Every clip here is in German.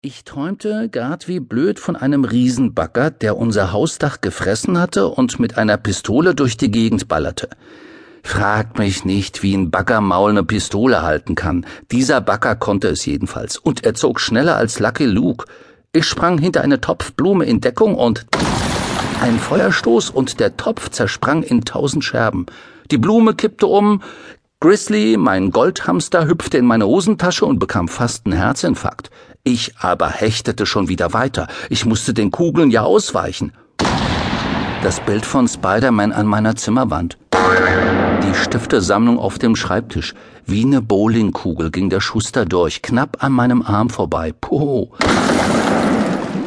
Ich träumte grad wie blöd von einem Riesenbagger, der unser Hausdach gefressen hatte und mit einer Pistole durch die Gegend ballerte. Fragt mich nicht, wie ein Baggermaul eine Pistole halten kann. Dieser Bagger konnte es jedenfalls. Und er zog schneller als Lucky Luke. Ich sprang hinter eine Topfblume in Deckung und ein Feuerstoß und der Topf zersprang in tausend Scherben. Die Blume kippte um, Grizzly, mein Goldhamster, hüpfte in meine Hosentasche und bekam fast einen Herzinfarkt. Ich aber hechtete schon wieder weiter. Ich musste den Kugeln ja ausweichen. Das Bild von Spider-Man an meiner Zimmerwand. Die Stiftesammlung auf dem Schreibtisch. Wie eine Bowlingkugel ging der Schuster durch, knapp an meinem Arm vorbei. Poho.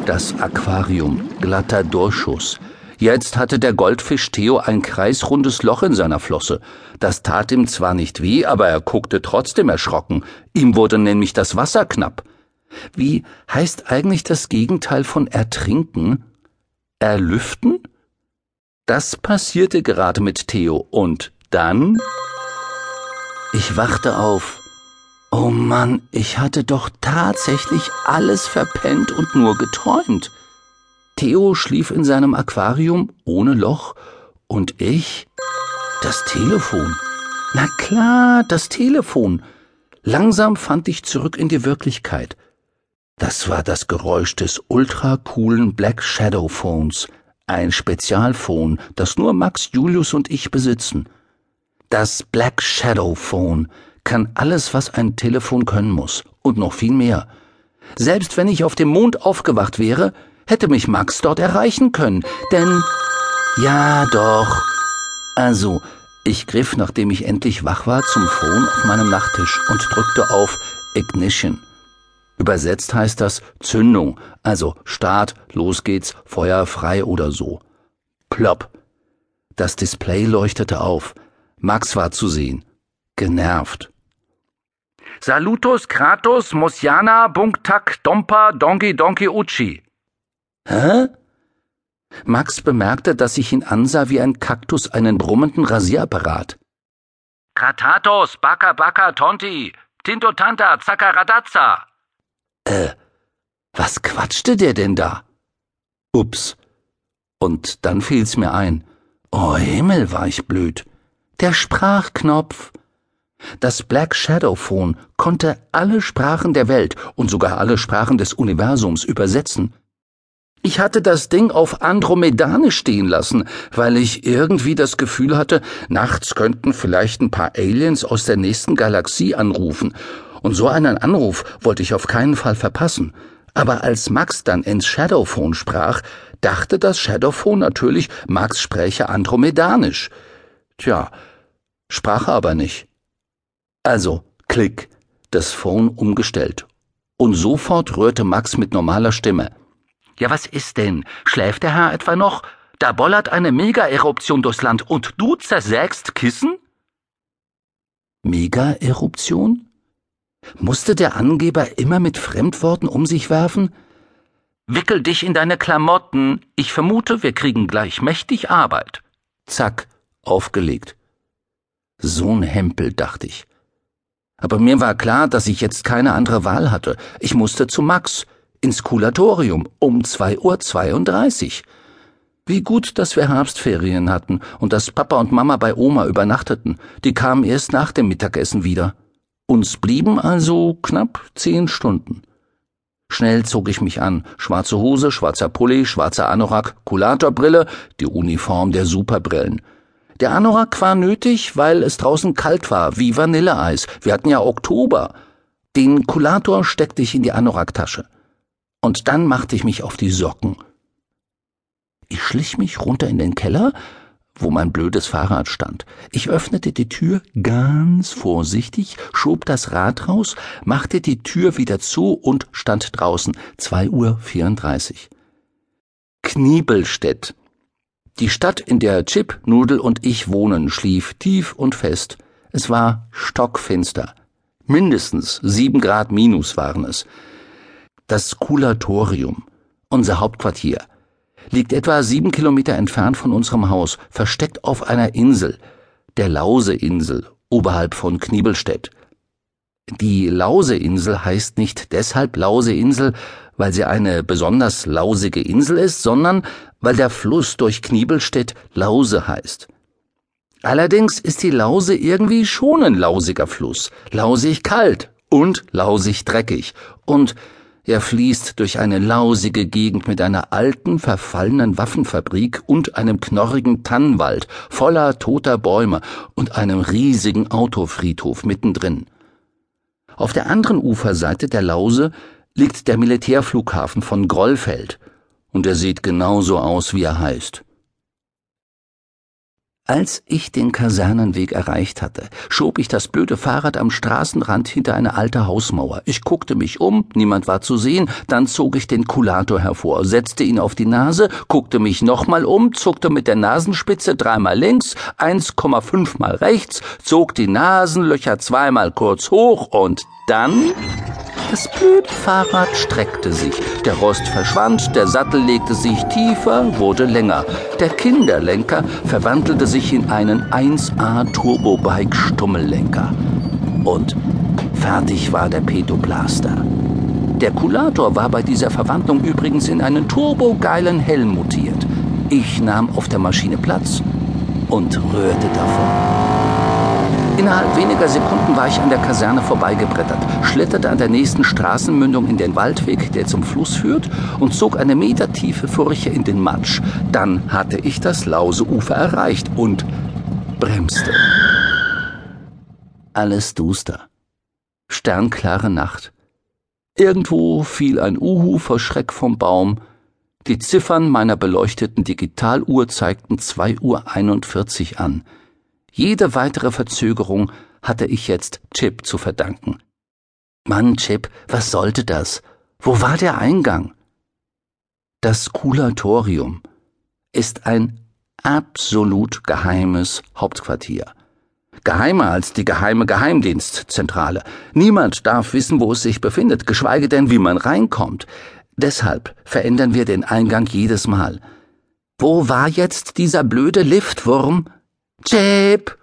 Das Aquarium, glatter Durchschuss. Jetzt hatte der Goldfisch Theo ein kreisrundes Loch in seiner Flosse. Das tat ihm zwar nicht weh, aber er guckte trotzdem erschrocken. Ihm wurde nämlich das Wasser knapp. Wie heißt eigentlich das Gegenteil von ertrinken? Erlüften? Das passierte gerade mit Theo und dann? Ich wachte auf. Oh Mann, ich hatte doch tatsächlich alles verpennt und nur geträumt. Theo schlief in seinem Aquarium ohne Loch und ich das Telefon. Na klar, das Telefon. Langsam fand ich zurück in die Wirklichkeit. Das war das Geräusch des ultra coolen Black Shadow Phones, ein Spezialphone, das nur Max, Julius und ich besitzen. Das Black Shadow Phone kann alles, was ein Telefon können muss, und noch viel mehr. Selbst wenn ich auf dem Mond aufgewacht wäre, hätte mich Max dort erreichen können, denn ja doch. Also, ich griff, nachdem ich endlich wach war, zum Phone auf meinem Nachttisch und drückte auf Ignition. Übersetzt heißt das Zündung, also Start, los geht's, Feuer frei oder so. Plopp. Das Display leuchtete auf. Max war zu sehen. Genervt. Salutos Kratos Mosiana Bunktak Dompa Donki Donki Uchi. Hä? Max bemerkte, dass ich ihn ansah wie ein Kaktus einen brummenden Rasierapparat. Kratatos, Baka Baka Tonti, Tinto Tanta, Zakaradazza. Äh, was quatschte der denn da? Ups. Und dann fiel's mir ein. Oh Himmel, war ich blöd. Der Sprachknopf. Das Black Shadow Phone konnte alle Sprachen der Welt und sogar alle Sprachen des Universums übersetzen. Ich hatte das Ding auf Andromedane stehen lassen, weil ich irgendwie das Gefühl hatte, nachts könnten vielleicht ein paar Aliens aus der nächsten Galaxie anrufen, und so einen Anruf wollte ich auf keinen Fall verpassen. Aber als Max dann ins Shadowphone sprach, dachte das Shadowphone natürlich, Max spräche Andromedanisch. Tja, sprach aber nicht. Also, klick, das Phone umgestellt. Und sofort rührte Max mit normaler Stimme. Ja, was ist denn? Schläft der Herr etwa noch? Da bollert eine Mega-Eruption durchs Land und du zersägst Kissen? Mega-Eruption? Musste der Angeber immer mit Fremdworten um sich werfen? Wickel dich in deine Klamotten. Ich vermute, wir kriegen gleich mächtig Arbeit. Zack, aufgelegt. So ein Hempel, dachte ich. Aber mir war klar, dass ich jetzt keine andere Wahl hatte. Ich musste zu Max ins Kulatorium um zwei Uhr. zweiunddreißig. Wie gut, dass wir Herbstferien hatten und dass Papa und Mama bei Oma übernachteten. Die kamen erst nach dem Mittagessen wieder. Uns blieben also knapp zehn Stunden. Schnell zog ich mich an. Schwarze Hose, schwarzer Pulli, schwarzer Anorak, Kulatorbrille, die Uniform der Superbrillen. Der Anorak war nötig, weil es draußen kalt war, wie Vanilleeis. Wir hatten ja Oktober. Den Kulator steckte ich in die Anoraktasche. Und dann machte ich mich auf die Socken. Ich schlich mich runter in den Keller, wo mein blödes Fahrrad stand. Ich öffnete die Tür ganz vorsichtig, schob das Rad raus, machte die Tür wieder zu und stand draußen. Zwei Uhr. vierunddreißig. Kniebelstedt. Die Stadt, in der Chip, Nudel und ich wohnen, schlief tief und fest. Es war stockfinster. Mindestens sieben Grad minus waren es. Das Kulatorium, unser Hauptquartier, liegt etwa sieben Kilometer entfernt von unserem Haus, versteckt auf einer Insel, der Lauseinsel, oberhalb von Kniebelstedt. Die Lauseinsel heißt nicht deshalb Lauseinsel, weil sie eine besonders lausige Insel ist, sondern weil der Fluss durch Kniebelstedt Lause heißt. Allerdings ist die Lause irgendwie schon ein lausiger Fluss, lausig kalt und lausig dreckig und er fließt durch eine lausige Gegend mit einer alten, verfallenen Waffenfabrik und einem knorrigen Tannenwald voller toter Bäume und einem riesigen Autofriedhof mittendrin. Auf der anderen Uferseite der Lause liegt der Militärflughafen von Grollfeld, und er sieht genauso aus, wie er heißt. Als ich den Kasernenweg erreicht hatte, schob ich das blöde Fahrrad am Straßenrand hinter eine alte Hausmauer. Ich guckte mich um, niemand war zu sehen, dann zog ich den Kulator hervor, setzte ihn auf die Nase, guckte mich nochmal um, zuckte mit der Nasenspitze dreimal links, 1,5 mal rechts, zog die Nasenlöcher zweimal kurz hoch und dann das blöde Fahrrad streckte sich, der Rost verschwand, der Sattel legte sich tiefer, wurde länger. Der Kinderlenker verwandelte sich in einen 1A Turbobike Stummellenker. Und fertig war der Petoblaster. Der Kulator war bei dieser Verwandlung übrigens in einen turbogeilen Helm mutiert. Ich nahm auf der Maschine Platz und rührte davon. Innerhalb weniger Sekunden war ich an der Kaserne vorbeigebrettert, schlitterte an der nächsten Straßenmündung in den Waldweg, der zum Fluss führt, und zog eine metertiefe Furche in den Matsch. Dann hatte ich das Lauseufer erreicht und bremste. Alles duster. Sternklare Nacht. Irgendwo fiel ein Uhu vor Schreck vom Baum. Die Ziffern meiner beleuchteten Digitaluhr zeigten zwei Uhr einundvierzig an. Jede weitere Verzögerung hatte ich jetzt Chip zu verdanken. Mann, Chip, was sollte das? Wo war der Eingang? Das Kulatorium ist ein absolut geheimes Hauptquartier. Geheimer als die geheime Geheimdienstzentrale. Niemand darf wissen, wo es sich befindet, geschweige denn, wie man reinkommt. Deshalb verändern wir den Eingang jedes Mal. Wo war jetzt dieser blöde Liftwurm? Chip!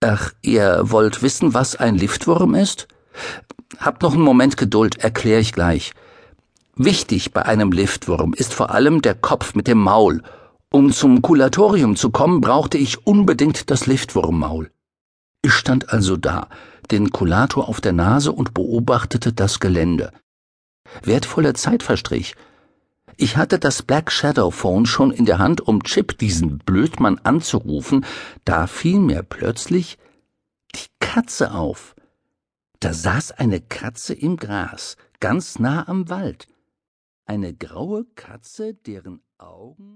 Ach, ihr wollt wissen, was ein Liftwurm ist? Habt noch einen Moment Geduld, erkläre ich gleich. Wichtig bei einem Liftwurm ist vor allem der Kopf mit dem Maul. Um zum Kulatorium zu kommen, brauchte ich unbedingt das Liftwurmmaul. Ich stand also da, den Kulator auf der Nase und beobachtete das Gelände. Wertvolle Zeit verstrich. Ich hatte das Black Shadow Phone schon in der Hand, um Chip, diesen Blödmann, anzurufen, da fiel mir plötzlich die Katze auf. Da saß eine Katze im Gras, ganz nah am Wald. Eine graue Katze, deren Augen